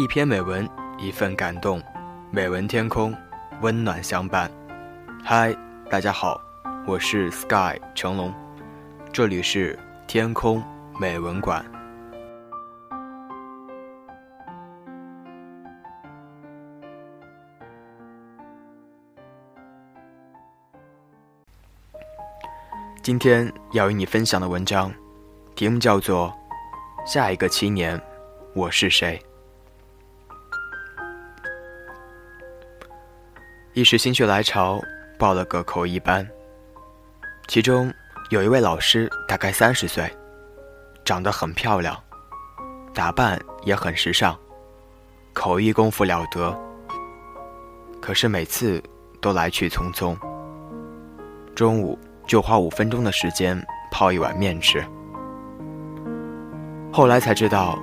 一篇美文，一份感动，美文天空，温暖相伴。嗨，大家好，我是 Sky 成龙，这里是天空美文馆。今天要与你分享的文章，题目叫做《下一个七年，我是谁》。一时心血来潮，报了个口译班。其中有一位老师，大概三十岁，长得很漂亮，打扮也很时尚，口译功夫了得。可是每次都来去匆匆，中午。就花五分钟的时间泡一碗面吃。后来才知道，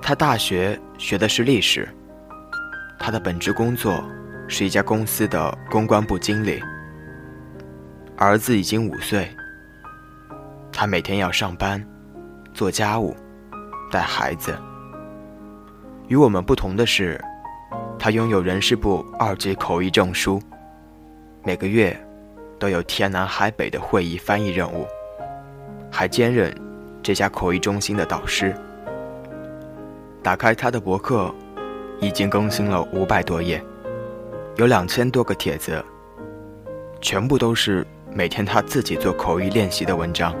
他大学学的是历史，他的本职工作是一家公司的公关部经理。儿子已经五岁，他每天要上班、做家务、带孩子。与我们不同的是，他拥有人事部二级口译证书，每个月。都有天南海北的会议翻译任务，还兼任这家口译中心的导师。打开他的博客，已经更新了五百多页，有两千多个帖子，全部都是每天他自己做口语练习的文章。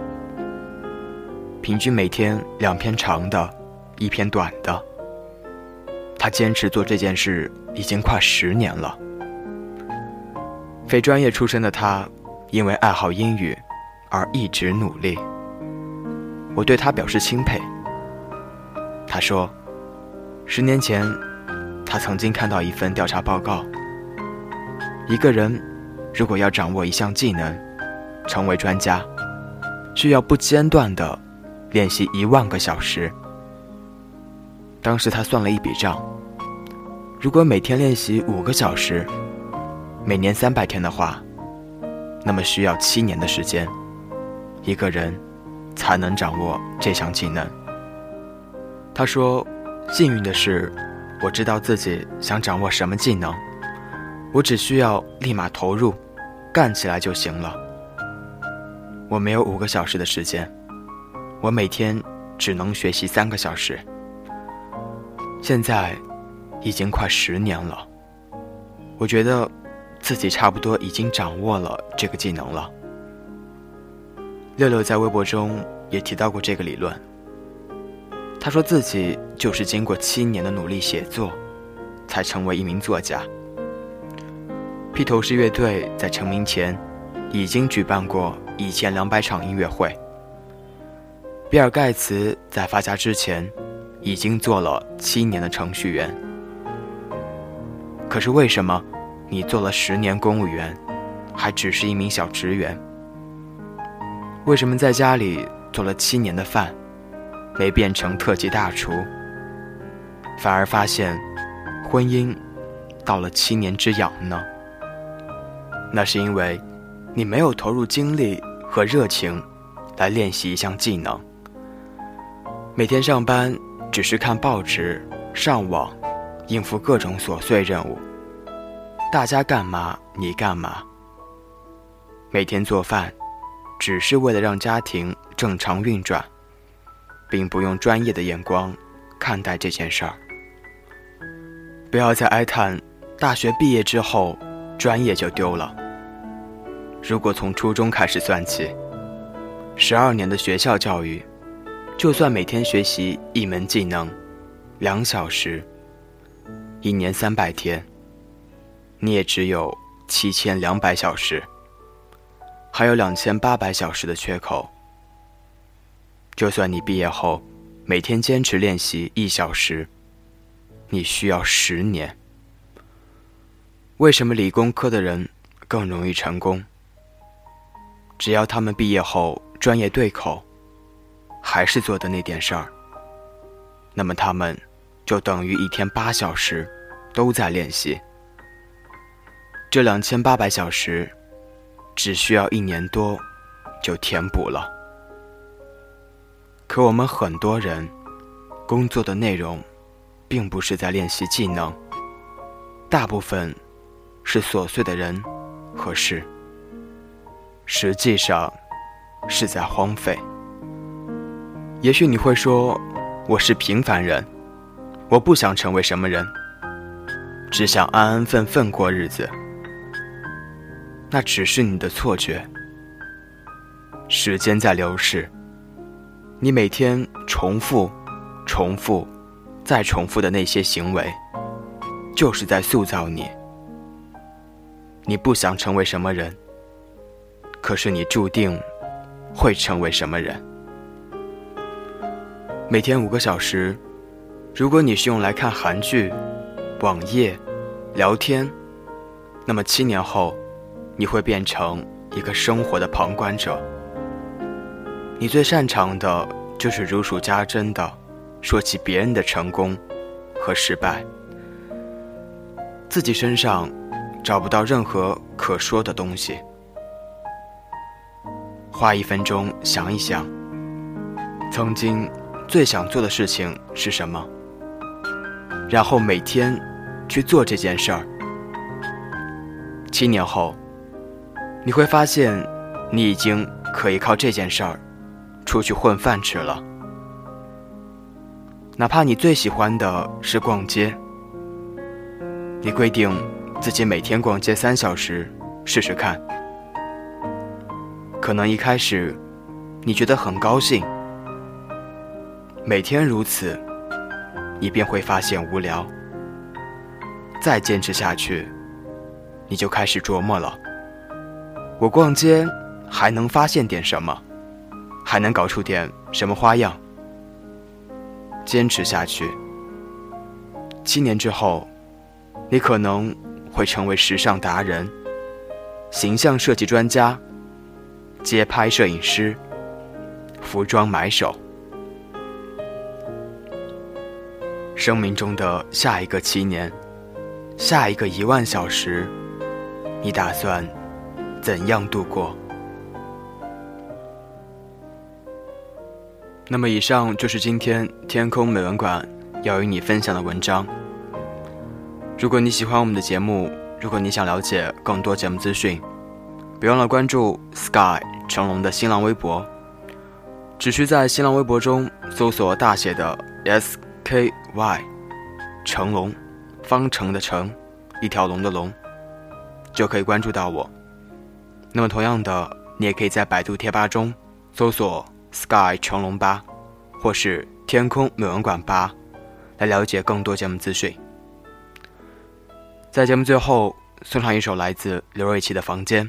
平均每天两篇长的，一篇短的。他坚持做这件事已经快十年了。非专业出身的他，因为爱好英语而一直努力。我对他表示钦佩。他说，十年前，他曾经看到一份调查报告：一个人如果要掌握一项技能，成为专家，需要不间断的练习一万个小时。当时他算了一笔账：如果每天练习五个小时，每年三百天的话，那么需要七年的时间，一个人才能掌握这项技能。他说：“幸运的是，我知道自己想掌握什么技能，我只需要立马投入，干起来就行了。我没有五个小时的时间，我每天只能学习三个小时。现在已经快十年了，我觉得。”自己差不多已经掌握了这个技能了。六六在微博中也提到过这个理论。他说自己就是经过七年的努力写作，才成为一名作家。披头士乐队在成名前，已经举办过一千两百场音乐会。比尔盖茨在发家之前，已经做了七年的程序员。可是为什么？你做了十年公务员，还只是一名小职员。为什么在家里做了七年的饭，没变成特级大厨，反而发现婚姻到了七年之痒呢？那是因为你没有投入精力和热情来练习一项技能。每天上班只是看报纸、上网，应付各种琐碎任务。大家干嘛你干嘛。每天做饭，只是为了让家庭正常运转，并不用专业的眼光看待这件事儿。不要再哀叹大学毕业之后专业就丢了。如果从初中开始算起，十二年的学校教育，就算每天学习一门技能，两小时，一年三百天。你也只有七千两百小时，还有两千八百小时的缺口。就算你毕业后每天坚持练习一小时，你需要十年。为什么理工科的人更容易成功？只要他们毕业后专业对口，还是做的那点事儿，那么他们就等于一天八小时都在练习。这两千八百小时，只需要一年多，就填补了。可我们很多人，工作的内容，并不是在练习技能，大部分是琐碎的人和事，实际上是在荒废。也许你会说，我是平凡人，我不想成为什么人，只想安安分分过日子。那只是你的错觉。时间在流逝，你每天重复、重复、再重复的那些行为，就是在塑造你。你不想成为什么人，可是你注定会成为什么人。每天五个小时，如果你是用来看韩剧、网页、聊天，那么七年后，你会变成一个生活的旁观者。你最擅长的就是如数家珍的说起别人的成功和失败，自己身上找不到任何可说的东西。花一分钟想一想，曾经。最想做的事情是什么？然后每天去做这件事儿。七年后，你会发现，你已经可以靠这件事儿出去混饭吃了。哪怕你最喜欢的是逛街，你规定自己每天逛街三小时试试看。可能一开始你觉得很高兴。每天如此，你便会发现无聊。再坚持下去，你就开始琢磨了：我逛街还能发现点什么？还能搞出点什么花样？坚持下去，七年之后，你可能会成为时尚达人、形象设计专家、街拍摄影师、服装买手。生命中的下一个七年，下一个一万小时，你打算怎样度过？那么，以上就是今天天空美文馆要与你分享的文章。如果你喜欢我们的节目，如果你想了解更多节目资讯，别忘了关注 Sky 成龙的新浪微博。只需在新浪微博中搜索大写的 S。K Y，成龙，方程的程，一条龙的龙，就可以关注到我。那么同样的，你也可以在百度贴吧中搜索 Sky 成龙吧，或是天空美文馆吧，来了解更多节目资讯。在节目最后送上一首来自刘瑞琦的《房间》。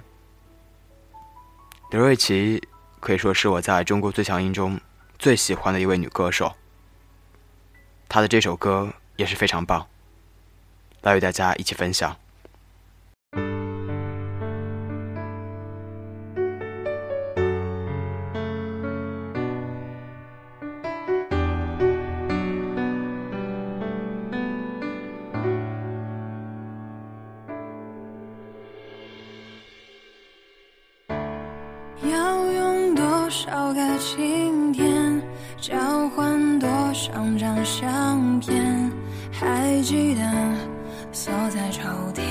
刘瑞琦可以说是我在中国最强音中最喜欢的一位女歌手。她的这首歌也是非常棒，来与大家一起分享。今天交换？多少张相片，还记得锁在抽屉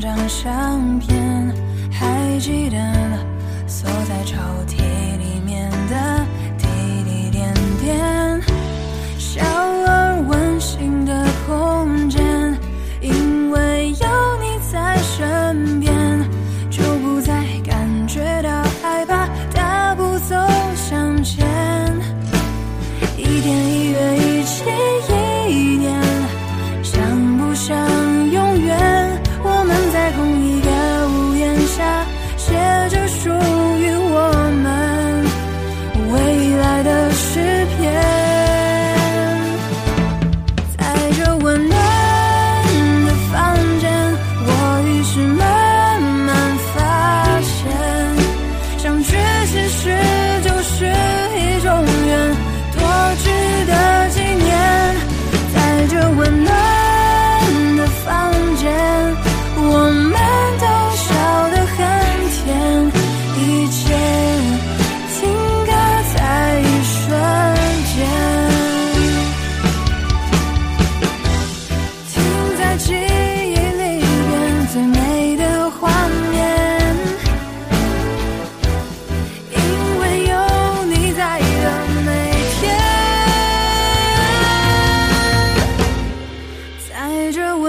张相片还记得锁在抽屉